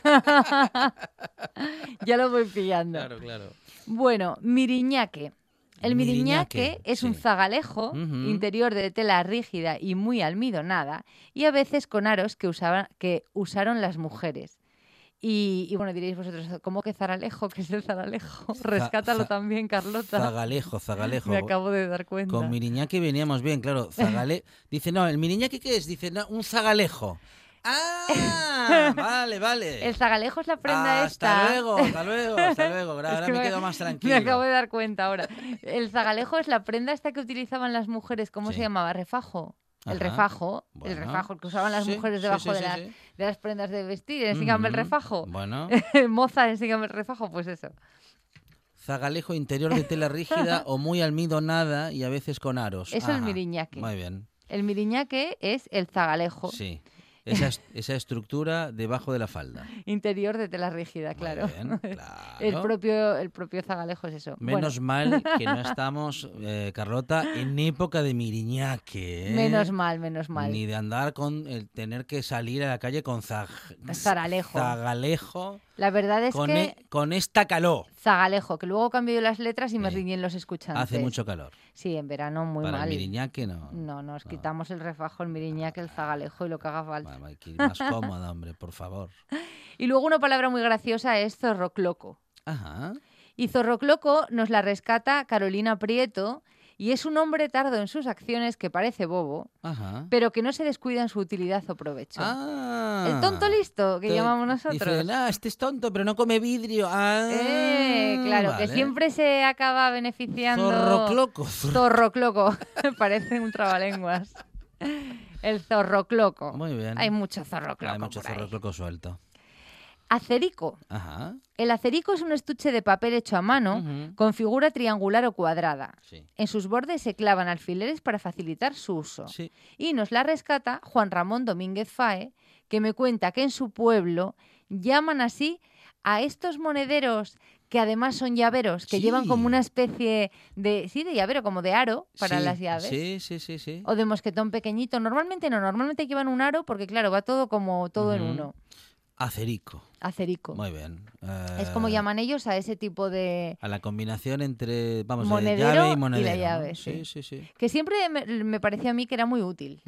ya lo voy pillando. Claro, claro. Bueno, miriñaque. El miriñaque, Miriñaque, es un zagalejo interior de tela rígida y muy almidonada y a veces con aros que, usaban, que usaron las mujeres. Y, y bueno, diréis vosotros, ¿cómo que zaralejo? ¿Qué es el zaralejo? Rescátalo za- también, Carlota. Zagalejo, zagalejo. Me acabo de dar cuenta. Con Miriñaki veníamos bien, claro. Zagale... [LAUGHS] Dice, no, ¿el Miriñaki qué es? Dice, no, un zagalejo. ¡Ah! [LAUGHS] Vale, vale. El zagalejo es la prenda hasta esta. luego, hasta luego, hasta [LAUGHS] luego. Ahora, Es ahora que me quedo más Me tranquilo. acabo de dar cuenta ahora. El zagalejo es la prenda esta que utilizaban las mujeres, ¿cómo Sí. se llamaba? Refajo. El Ajá. refajo, el refajo que usaban las Sí, mujeres debajo sí, de, las, sí. de las prendas de vestir. Enséñame el refajo. Bueno, [LAUGHS] Moza, enséñame el refajo, pues eso. zagalejo interior de tela rígida o muy almidonada y a veces con aros. Eso es el miriñaque. Muy bien, El miriñaque es el zagalejo sí. Esa, [LAUGHS] es- esa estructura debajo de la falda. interior de tela rígida, claro. bien, [LAUGHS] El propio, el propio zagalejo es eso. Menos mal que no [LAUGHS] estamos, eh, Carlota, en época de miriñaque. ¿eh? menos mal, menos mal. Ni de andar con el tener que salir a la calle con zag- zagalejo. La verdad es con, que e- con esta calor. Zagalejo, que luego cambio yo las letras y me riñen los escuchantes. Hace mucho calor. Sí, en verano muy Para mal. el miriñaque no. No, nos No. quitamos el refajo, el miriñaque, el zagalejo y lo que haga falta. Hay que ir más cómoda, hombre, por favor. [LAUGHS] Y luego una palabra muy graciosa es zorrocloco. Ajá. Y zorrocloco nos la rescata Carolina Prieto y es un hombre tardo en sus acciones que parece bobo, Ajá. pero que no se descuida en su utilidad o provecho. Ah. el tonto listo, que llamamos nosotros. Ah, este es tonto, pero no come vidrio. Ah, Eh, claro, que siempre se acaba beneficiando. Zorrocloco. zorro- Zorrocloco. [LAUGHS] Parece un trabalenguas. El zorrocloco. Muy bien. Hay mucho zorrocloco. Hay mucho zorrocloco suelto. Acerico. Ajá. El acerico es un estuche de papel hecho a mano con figura triangular o cuadrada. Sí. En sus bordes se clavan alfileres para facilitar su uso. Sí. Y nos la rescata Juan Ramón Domínguez Fae, que me cuenta que en su pueblo llaman así a estos monederos que además son llaveros, que llevan como una especie de, sí, de llavero, como de aro para Sí, las llaves. Sí, sí, sí, sí. O de mosquetón pequeñito. Normalmente no, normalmente llevan un aro porque, claro, va todo como todo en uno. Acerico. Acerico. Muy bien. Es como Eh, llaman ellos a ese tipo de... A la combinación entre, vamos, de Monedero llave y y la monedero. ¿no? llave, Sí, sí. sí. Que siempre me, me parecía a mí que era muy útil.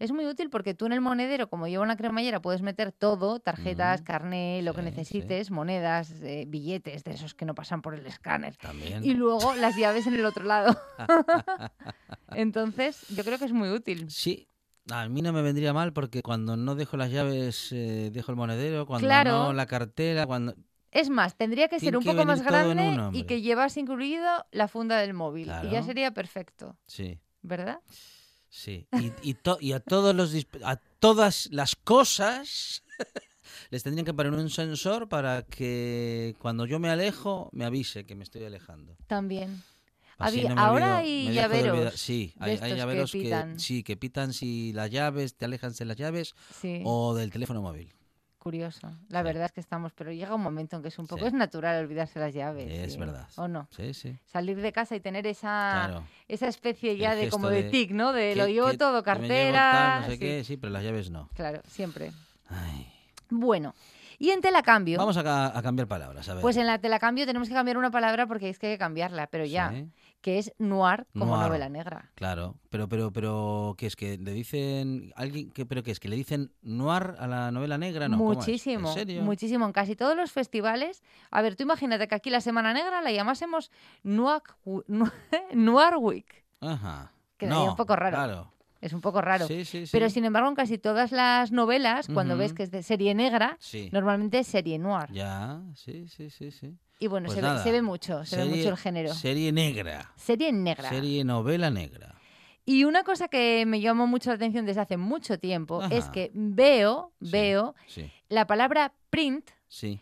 Es muy útil porque tú en el monedero, como lleva una cremallera, puedes meter todo, tarjetas, carné, lo que sí. necesites, monedas, eh, billetes de esos que no pasan por el escáner. También. Y luego las llaves en el otro lado. [LAUGHS] [LAUGHS] Entonces, yo creo que es muy útil. Sí. A mí no me vendría mal porque cuando no dejo las llaves, eh, dejo el monedero, cuando Claro. no la cartera, cuando... Es más, tendría que ser un que poco más grande uno, y que llevas incluido la funda del móvil. Y ya sería perfecto, Sí, ¿verdad? sí. Y, y, to- y a todos los a todas las cosas [LAUGHS] les tendrían que poner un sensor para que cuando yo me alejo me avise que me estoy alejando. También. Así Había- no me ahora hay llaveros Sí, hay, hay que llaveros que, pitan. sí, que pitan si las llaves, te alejan de las llaves Sí, o del teléfono móvil. curioso. La Sí. verdad es que estamos, pero llega un momento en que es un poco Sí. es natural olvidarse las llaves. Es sí. verdad. ¿O no? Sí, sí. Salir de casa y tener esa, Claro. esa especie ya de como de de tic, ¿no? De Que- lo llevo que- todo, que cartera. tal, no sé qué, sí, pero las llaves no. Claro, siempre. Ay. Bueno, y en telacambio, Vamos a, ca- a cambiar palabras, a ver. pues en la telacambio tenemos que cambiar una palabra porque es que hay que cambiarla, pero ya, Sí, que es noir como Noir. novela negra. claro, pero pero pero ¿qué es que le dicen alguien que pero qué es que le dicen noir a la novela negra, no? Muchísimo, ¿En serio? muchísimo. En casi todos los festivales. A ver, tú imagínate que aquí la Semana Negra la llamásemos Noir, Noir Week. Ajá. Quedaría No, un poco raro. Claro. Es un poco raro. Sí, sí, sí. Pero sin embargo, en casi todas las novelas, cuando ves que es de serie negra, normalmente es serie noir. Ya, sí, sí, sí, sí. Y bueno, Pues se, ve, se ve mucho, se ve Serie- mucho el género. Serie negra. Serie negra. Serie novela negra. Y una cosa que me llamó mucho la atención desde hace mucho tiempo es que veo, veo la palabra print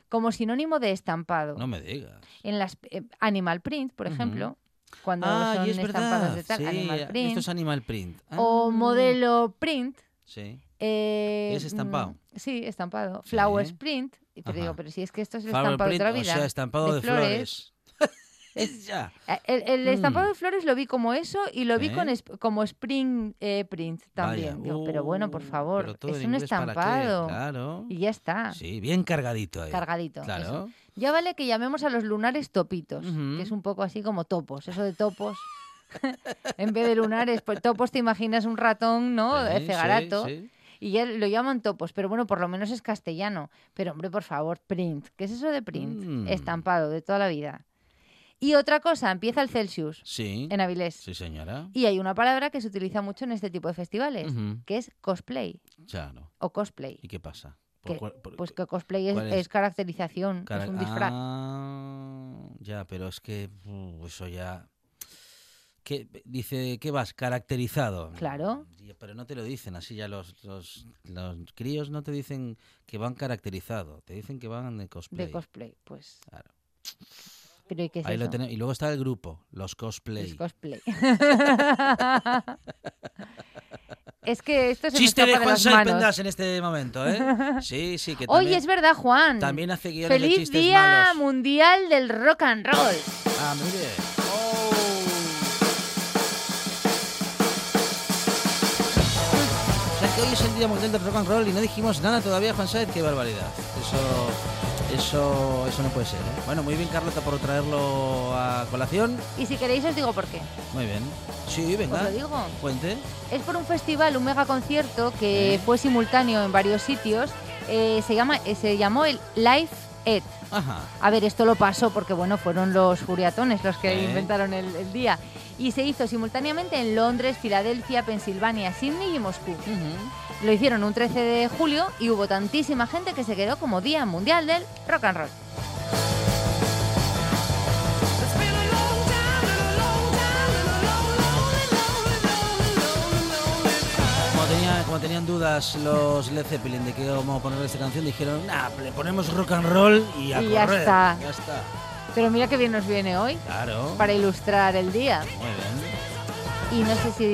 como sinónimo de estampado. No me digas. En las eh, animal print, por ejemplo, Cuando ah, son es estampados verdad. de tal, sí, animal print. Esto es animal print. O Ah, modelo print. Sí. eh, ¿Es estampado? mm, sí, estampado. Flowers Sí. print. Y te Ajá. digo, pero si es que esto es el Flower estampado print, de la vida. O sea, estampado de, flores. [LAUGHS] Es- ya. El, el estampado Mm. de flores lo vi como eso y lo vi con es- como spring eh, print también. Pero bueno, por Uh, favor, pero es un estampado. Claro. Y ya está. Sí, bien cargadito ahí. Cargadito. Claro. eso. Ya vale que llamemos a los lunares topitos, que es un poco así como topos. Eso de topos. [LAUGHS] en vez de lunares, pues topos te imaginas un ratón, ¿no? Sí, Eh, sí, Cegarato. sí. Y ya lo llaman topos, pero bueno, por lo menos es castellano. Pero hombre, por favor, print. ¿Qué es eso de print? Mm. Estampado, de toda la vida. Y otra cosa, empieza el Celsius Sí. en Avilés. Sí, señora. Y hay una palabra que se utiliza mucho en este tipo de festivales, que es cosplay Claro. o cosplay. ¿Y qué pasa? Que- por- Pues que cosplay es, ¿cuál es? es caracterización, cara- es un disfraz. Ah, ya, pero es que uh, eso ya... ¿Qué, dice que vas caracterizado. Claro. Pero no te lo dicen así ya los, los, los críos no te dicen que van caracterizado, te dicen que van de cosplay. De cosplay, pues. Claro. Pero ¿y qué es Ahí lo tenemos. Y luego está el grupo, los cosplay. Es cosplay. [LAUGHS] [LAUGHS] es que esto se Chiste me de de Juan las Saiz manos. Pendas en este momento, ¿eh? [LAUGHS] Sí, sí, que también, Oye, es verdad, Juan. también hace guiones de Feliz chistes Día malos. Mundial del Rock and Roll. Ah, mire. O sea que hoy es el Día Mundial del Rock and Roll y no dijimos nada todavía, Juan Saez, qué barbaridad. Eso, eso, eso no puede ser. ¿eh? Bueno, muy bien, Carlota, por traerlo a colación. Y si queréis os digo por qué. Muy bien. Sí, Os venga. lo digo. Cuente. Es por un festival, un mega concierto que fue simultáneo en varios sitios. Eh, se, llama, eh, se llamó el Live Ed. Ajá. A ver, esto lo pasó porque bueno, fueron los furiatones los que inventaron el, el día. Y se hizo simultáneamente en Londres, Filadelfia, Pensilvania, Sydney y Moscú. Lo hicieron un 13 de julio y hubo tantísima gente que se quedó como Día Mundial del Rock and Roll. Como, tenía- como tenían dudas los Led Zeppelin de que íbamos a poner esta canción, dijeron, nah, le ponemos rock and roll y a Y ya correr". está. Ya está. Pero mira qué bien nos viene hoy Claro. para ilustrar el día. Muy bien. Y no sé si...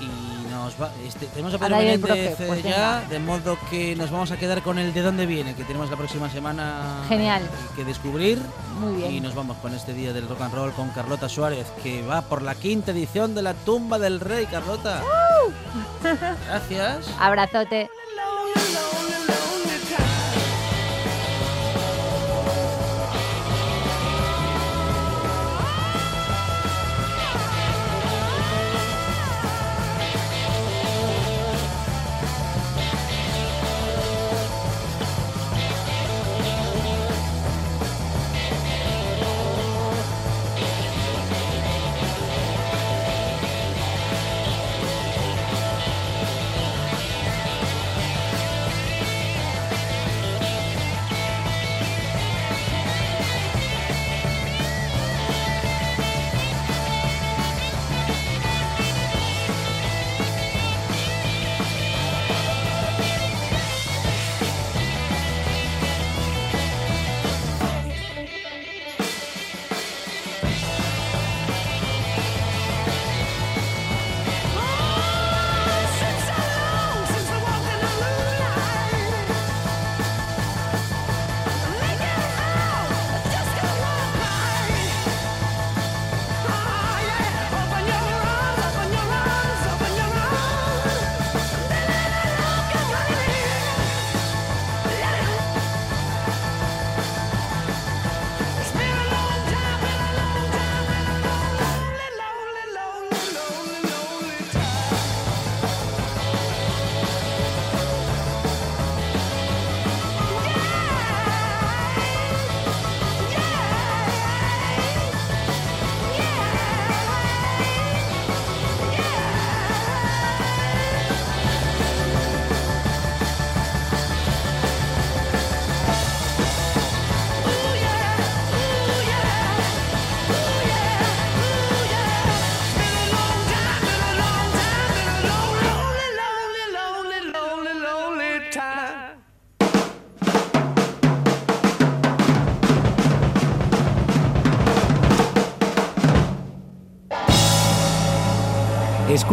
Y nos va, este, tenemos a Pedro Menéndez Broque, pues eh, ya, venga. de modo que nos vamos a quedar con el de dónde viene, que tenemos la próxima semana Genial. que descubrir. Muy bien. Y nos vamos con este día del rock and roll con Carlota Suárez, que va por la quinta edición de la tumba del rey, Carlota. Gracias. Abrazote.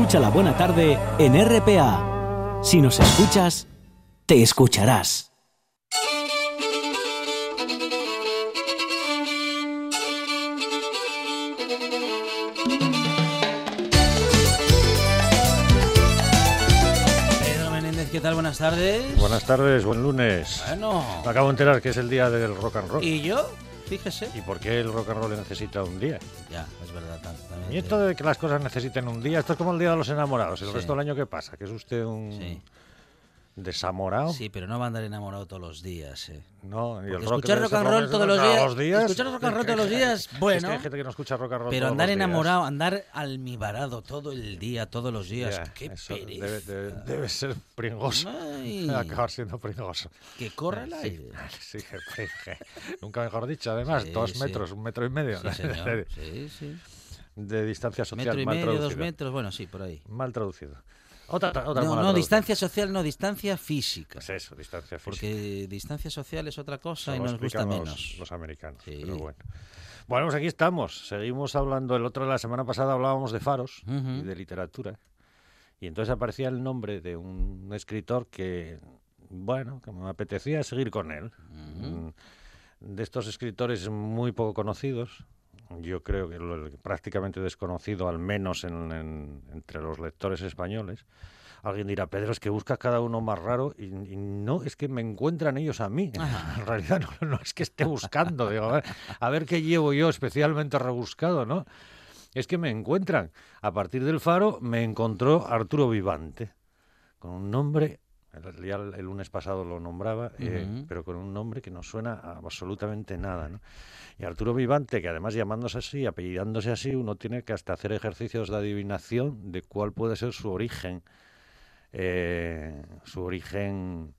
Escucha la buena tarde en RPA. Si nos escuchas, te escucharás. Pedro Menéndez, ¿qué tal? Buenas tardes. Buenas tardes, buen lunes. Bueno. Me acabo de enterar que es el día del rock and roll. ¿Y, ¿Y yo? Fíjese. por qué el rock and roll necesita un día? Ya, es verdad. tam- también Y esto de que las cosas necesiten un día, esto es como el día de los enamorados. ¿El Sí. resto del año qué pasa? ¿Que es usted un Sí. Desamorado? Sí, pero no va a andar enamorado todos los días, eh. No, y el rock escuchar rock and roll todos los días, días. escuchar rock and roll todos los días, Es que bueno. hay gente que no escucha rock and roll Pero todos andar los días. enamorado, andar almibarado todo el día, todos los días, Ya, qué pereza. debe, debe- debe ser pringoso. Ay, [LAUGHS] Acabar siendo pringoso. que corra el Sí, aire. [LAUGHS] sí, que pringue. Nunca mejor dicho, además, Sí, dos sí. metros, un metro y medio Sí, señor. [LAUGHS] Sí, sí. de distancia social Metro y mal medio, dos traducido. metros, bueno, sí, por ahí. Mal traducido. Otra, otra No, distancia social, no, distancia física. Pues eso, distancia física. Porque distancia social es otra cosa y nos gusta los- menos. Los, americanos. Sí. Pero bueno. Bueno, pues aquí estamos. Seguimos hablando. El otro de la semana pasada hablábamos de faros y de literatura. Y entonces aparecía el nombre de un escritor que, bueno, que me apetecía seguir con él. Mm, De estos escritores muy poco conocidos. Yo creo que lo- prácticamente desconocido, al menos en- en- entre los lectores españoles. Alguien dirá, Pedro, es que buscas cada uno más raro y, y no, es que me encuentran ellos a mí. [LAUGHS] En realidad no, no es que esté buscando, digo, a ver, a ver qué llevo yo especialmente rebuscado, ¿no? Es que me encuentran. A partir del faro me encontró Arturo Vivante, con un nombre, el- ya el, el lunes pasado lo nombraba, eh, pero con un nombre que no suena a absolutamente nada, ¿no? Y Arturo Vivante, que además llamándose así, apellidándose así, uno tiene que hasta hacer ejercicios de adivinación de cuál puede ser su origen, eh, su origen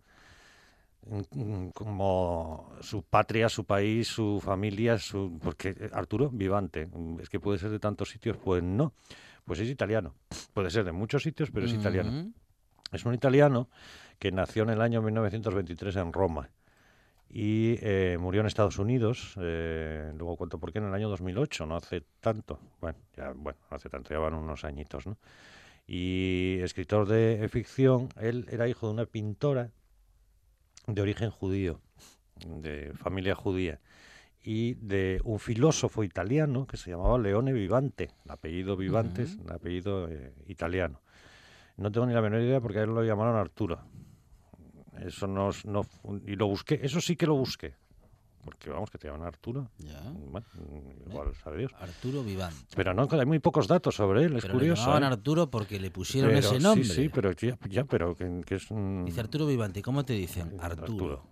mm, como su patria, su país, su familia, su porque Arturo Vivante, es que puede ser de tantos sitios, pues no, pues es italiano, puede ser de muchos sitios, pero es italiano. Es un italiano que nació en el año 1923 en Roma y eh, murió en Estados Unidos. eh, luego cuento por qué en el año 2008, no hace tanto. Bueno, ya, bueno, no hace tanto, ya van unos añitos, ¿no? Y escritor de ficción, él era hijo de una pintora de origen judío, de familia judía, y de un filósofo italiano que se llamaba Leone Vivante. El apellido Vivante es un apellido eh, italiano. No tengo ni la menor idea porque a él lo llamaron Arturo. Eso no, no y lo busqué, eso sí que lo busqué. Porque vamos, que te llaman Arturo. Ya. Bueno, mm, igual sabe Dios. Arturo Vivante. Pero no, hay muy pocos datos sobre él, es Pero le curioso. llamaban ¿eh? Arturo porque le pusieron Pero ese nombre. Sí, sí, pero ya, ya, pero que, que es un... Dice Arturo Vivante, ¿cómo te dicen? Arturo.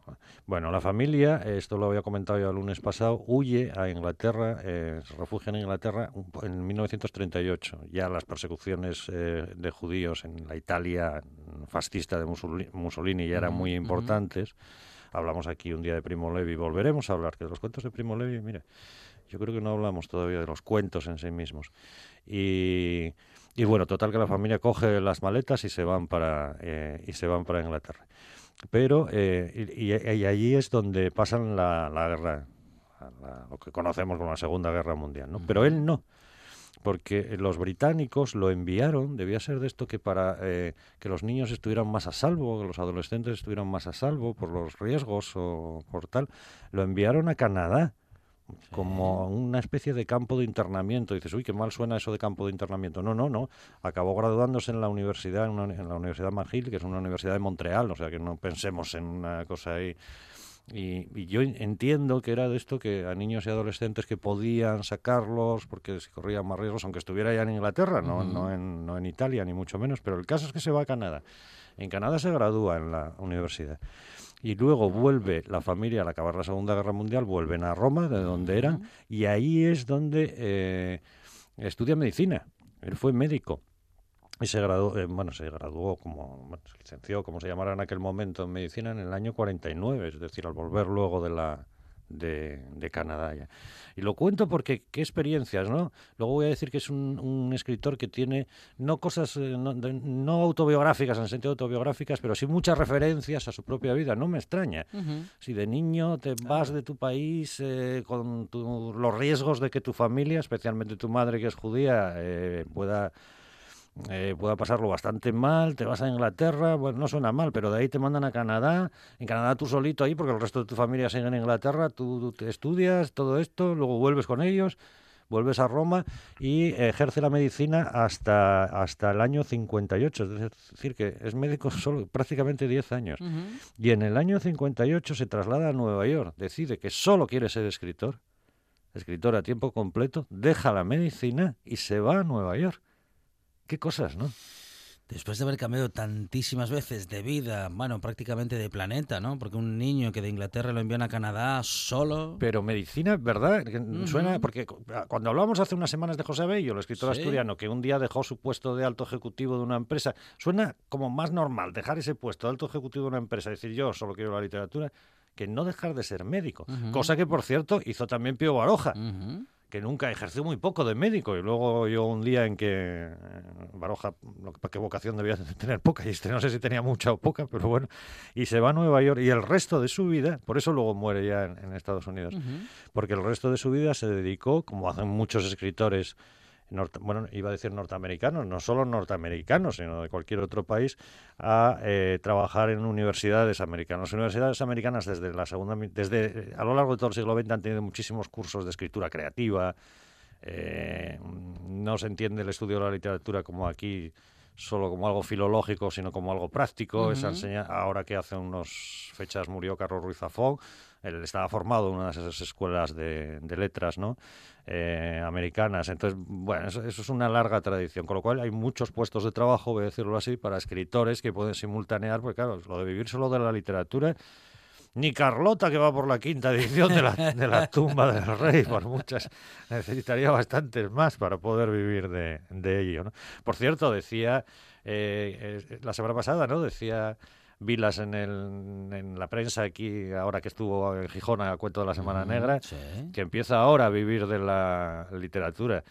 Bueno, la familia, eh, esto lo había comentado yo el lunes pasado, huye a Inglaterra, eh, se refugia en Inglaterra en 1938. Ya las persecuciones eh, de judíos en la Italia fascista de Mussolini, ya eran muy importantes. Hablamos aquí un día de Primo Levi, volveremos a hablar, que de los cuentos de Primo Levi, mire, yo creo que no hablamos todavía de los cuentos en sí mismos. Y, y bueno, total que la familia coge las maletas y se van para, eh, y se van para Inglaterra. Pero, eh, y, y- allí es donde pasan la, la guerra, la- lo que conocemos como la Segunda Guerra Mundial, ¿no? Pero él no, porque los británicos lo enviaron, debía ser de esto que para eh, que los niños estuvieran más a salvo, que los adolescentes estuvieran más a salvo por los riesgos o por tal, lo enviaron a Canadá como una especie de campo de internamiento. dices, uy, qué mal suena eso de campo de internamiento. No, no, no. Acabó graduándose en la universidad, en, una- en la Universidad McGill, que es una universidad de Montreal, o sea que no pensemos en una cosa ahí. Y, y yo en- entiendo que era de esto que a niños y adolescentes que podían sacarlos porque se corrían más riesgos, aunque estuviera ya en Inglaterra, no, no, en, no en Italia, ni mucho menos. Pero el caso es que se va a Canadá. En Canadá se gradúa en la universidad. Y luego vuelve la familia al acabar la Segunda Guerra Mundial, vuelven a Roma, de donde eran, y ahí es donde eh, estudia medicina. Él fue médico. Y se graduó, eh, bueno, se graduó como, bueno, se licenció, como se llamara en aquel momento, en medicina en el año 49, es decir, al volver luego de la de, de Canadá ya. Y lo cuento porque qué experiencias, ¿no? Luego voy a decir que es un, un escritor que tiene no cosas, eh, no, de- no autobiográficas en el sentido autobiográficas, pero sí muchas referencias a su propia vida. No me extraña. Si de niño te vas de tu país eh, con tu- los riesgos de que tu familia, especialmente tu madre que es judía, eh, pueda eh, pueda pasarlo bastante mal, te vas a Inglaterra, bueno, no suena mal, pero de ahí te mandan a Canadá, en Canadá tú solito ahí, porque el resto de tu familia sigue en Inglaterra, tú, tú te estudias todo esto, luego vuelves con ellos, vuelves a Roma y ejerce la medicina hasta, hasta el año 58, es decir, que es médico [LAUGHS] solo prácticamente 10 años. Y en el año 58 se traslada a Nueva York, decide que solo quiere ser escritor, escritor a tiempo completo, deja la medicina y se va a Nueva York. Qué cosas, ¿no? Después de haber cambiado tantísimas veces de vida, bueno, prácticamente de planeta, ¿no? Porque un niño que de Inglaterra lo envían a Canadá solo. Pero medicina, ¿verdad? Suena, porque cu- cuando hablamos hace unas semanas de José Bello, el escritor Sí. asturiano, que un día dejó su puesto de alto ejecutivo de una empresa, suena como más normal dejar ese puesto de alto ejecutivo de una empresa, decir yo solo quiero la literatura, que no dejar de ser médico. Cosa que, por cierto, hizo también Pío Baroja. Ujú. Que nunca ejerció muy poco de médico y luego yo un día en que eh, Baroja, lo que- qué vocación debía de tener poca y este no sé si tenía mucha o poca, pero bueno, y se va a Nueva York y el resto de su vida, por eso luego muere ya en, en Estados Unidos, Ujú. porque el resto de su vida se dedicó, como hacen muchos escritores, bueno, iba a decir norteamericanos, no solo norteamericanos, sino de cualquier otro país, a eh, trabajar en universidades americanas. Las universidades americanas desde la segunda, desde a lo largo de todo el siglo XX han tenido muchísimos cursos de escritura creativa. eh, no se entiende el estudio de la literatura como aquí solo como algo filológico, sino como algo práctico. Esa Ujú. enseña, ahora que hace unas fechas murió Carlos Ruiz Zafón, él estaba formado en una de esas escuelas de, letras, ¿no? Eh, americanas. Entonces, bueno, eso, es una larga tradición, con lo cual hay muchos puestos de trabajo, voy a decirlo así, para escritores que pueden simultanear, porque claro, lo de vivir solo de la literatura, ni Carlota, que va por la quinta edición de la, de la tumba del rey, por muchas, necesitaría bastantes más para poder vivir de, de ello. ¿no? Por cierto, decía eh, eh, la semana pasada, ¿no? Decía Vilas en, el, en la prensa aquí, ahora que estuvo en Gijón a cuento de la Semana Negra, sí. que empieza ahora a vivir de la literatura.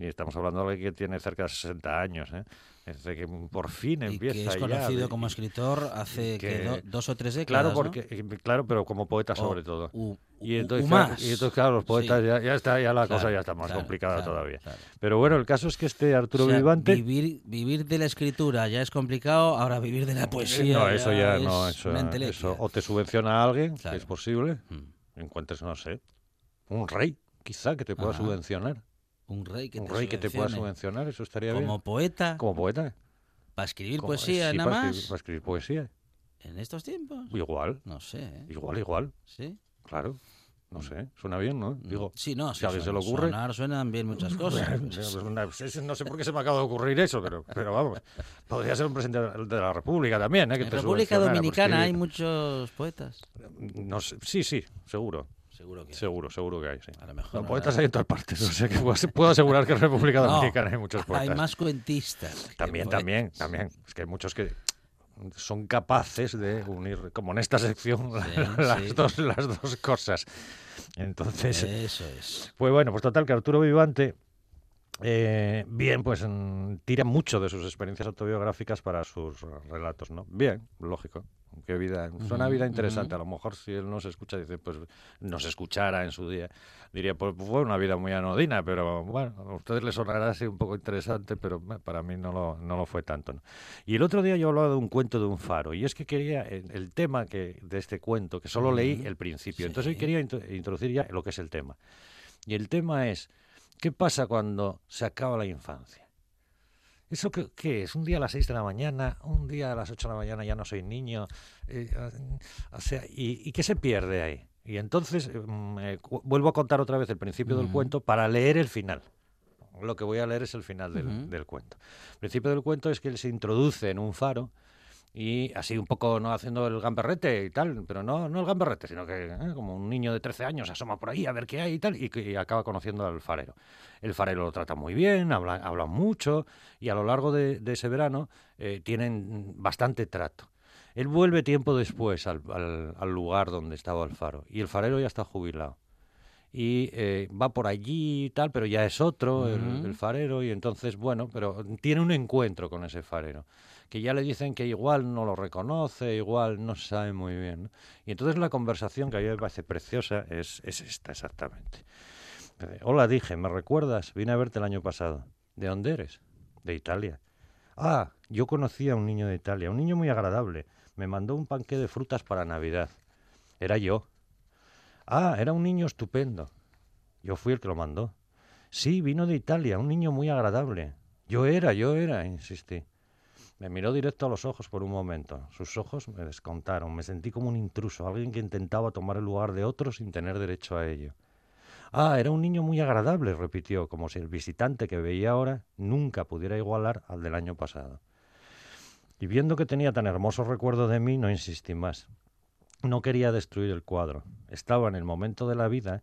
Y estamos hablando de alguien que tiene cerca de 60 años, ¿eh? Es de que por fin Y empieza que es ya, conocido como escritor hace que- que do- dos o tres décadas. Claro, porque eh, claro, pero como poeta O- sobre todo. u- Y entonces, claro, más. y entonces, claro, los poetas Sí. ya, ya está, ya la cosa ya está más claro, complicada claro, todavía. Pero bueno, el caso es que este Arturo O sea, Vivante, Vivir, vivir de la escritura ya es complicado, ahora vivir de la poesía. no, eso ya es no, eso, o te subvenciona a alguien, que es posible, Mm. encuentres, no sé, un rey, quizá, que te pueda Ajá. subvencionar. Un rey que un te rey que te pueda subvencionar, eso estaría Como bien. poeta, Como poeta. para escribir Como- poesía sí, nada para más. escribir, para escribir poesía. En estos tiempos. Igual, No sé. ¿eh? igual, igual, ¿Sí? claro. No sé, suena bien, ¿no? Digo, sí, no, si a alguien se le ocurre- sonar suenan bien muchas [LAUGHS] cosas. [LAUGHS] Pues no sé por qué se me acaba de ocurrir eso, pero, pero vamos. Podría ser un presidente de la República también, ¿eh? Que en te República por Dominicana hay muchos poetas. No sé, sí, sí, seguro. Seguro que Seguro, seguro que hay, sí. A lo mejor. No, ¿no? poetas hay en todas partes. O sea que puedo asegurar que en República [LAUGHS] No, Dominicana hay muchos poetas. Hay más cuentistas. También, también, también. Es que hay muchos que son capaces de unir, como en esta sección, Sí, [LAUGHS] las, sí. Dos, las dos cosas. Entonces, Eso es. Pues bueno, pues total que Arturo Vivante, eh, bien, pues mm, tira mucho de sus experiencias autobiográficas para sus relatos, ¿no? Bien, lógico. Qué vida, suena vida interesante. A lo mejor si él no se escucha, dice, pues nos escuchara en su día, diría, pues fue una vida muy anodina, pero bueno, a ustedes les sonará así un poco interesante, pero eh, para mí no lo, no lo fue tanto. ¿no? Y el otro día yo hablaba de un cuento de un faro, y es que quería, el, el tema que, de este cuento, que solo leí el principio, entonces hoy quería intro- introducir ya lo que es el tema. Y el tema es, ¿qué pasa cuando se acaba la infancia? ¿Eso qué, qué es? ¿Un día a las 6 de la mañana? ¿Un día a las 8 de la mañana ya no soy niño? Eh, eh, o sea, ¿y, y qué se pierde ahí? Y entonces eh, vuelvo a contar otra vez el principio del cuento para leer el final. Lo que voy a leer es el final del, del cuento. El principio del cuento es que él se introduce en un faro y así un poco no haciendo el gamberrete y tal, pero no, no el gamberrete, sino que eh, como un niño de 13 años asoma por ahí a ver qué hay y tal, y, que- y acaba conociendo al farero. El farero lo trata muy bien, habla, habla mucho, y a lo largo de, de ese verano eh, tienen bastante trato. Él vuelve tiempo después al, al- al lugar donde estaba el faro, y el farero ya está jubilado. Y eh, va por allí y tal, pero ya es otro, el farero, y entonces, bueno, pero tiene un encuentro con ese farero que ya le dicen que igual no lo reconoce, igual no sabe muy bien. Y entonces la conversación que a mí me parece preciosa es, es esta exactamente. Hola, dije, ¿me recuerdas? Vine a verte el año pasado. ¿De dónde eres? De Italia. Ah, yo conocía a un niño de Italia, un niño muy agradable. Me mandó un panqué de frutas para Navidad. Era yo. Ah, era un niño estupendo. Yo fui el que lo mandó. Sí, vino de Italia, un niño muy agradable. Yo era, yo era, insistí. Me miró directo a los ojos por un momento. Sus ojos me descontaron. Me sentí como un intruso, alguien que intentaba tomar el lugar de otro sin tener derecho a ello. Ah, era un niño muy agradable, repitió, como si el visitante que veía ahora nunca pudiera igualar al del año pasado. Y viendo que tenía tan hermoso recuerdo de mí, no insistí más. No quería destruir el cuadro. Estaba en el momento de la vida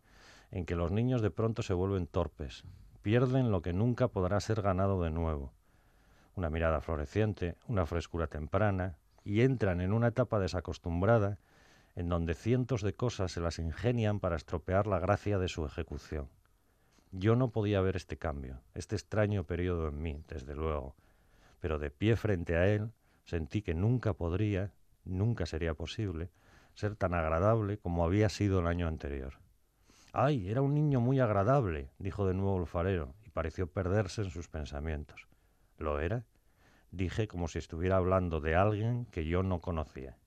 en que los niños de pronto se vuelven torpes, pierden lo que nunca podrá ser ganado de nuevo. Una mirada floreciente, una frescura temprana, y entran en una etapa desacostumbrada en donde cientos de cosas se las ingenian para estropear la gracia de su ejecución. Yo no podía ver este cambio, este extraño periodo en mí, desde luego, pero de pie frente a él sentí que nunca podría, nunca sería posible, ser tan agradable como había sido el año anterior. ¡Ay! Era un niño muy agradable, dijo de nuevo el farero, y pareció perderse en sus pensamientos. ¿Lo era? Dije como si estuviera hablando de alguien que yo no conocía.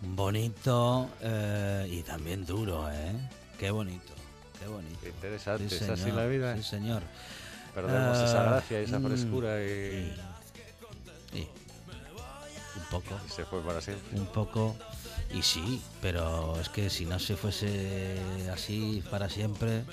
Bonito eh, y también duro, ¿eh? Qué bonito, qué bonito. Qué interesante, Sí, ¿es así la vida? Sí, señor. Perdemos Ah, esa gracia y esa mm, frescura y, Y un poco, y se fue para siempre. un poco. Y sí, pero es que si no se fuese así para siempre,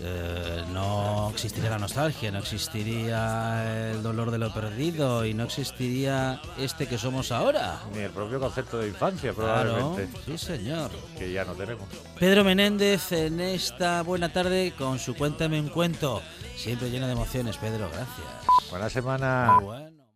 eh, no existiría la nostalgia, no existiría el dolor de lo perdido y no existiría este que somos ahora. Ni el propio concepto de infancia, Claro, probablemente, sí señor. que ya no tenemos. Pedro Menéndez en esta buena tarde con su Cuéntame un cuento. Siempre lleno de emociones, Pedro, gracias. Buena semana.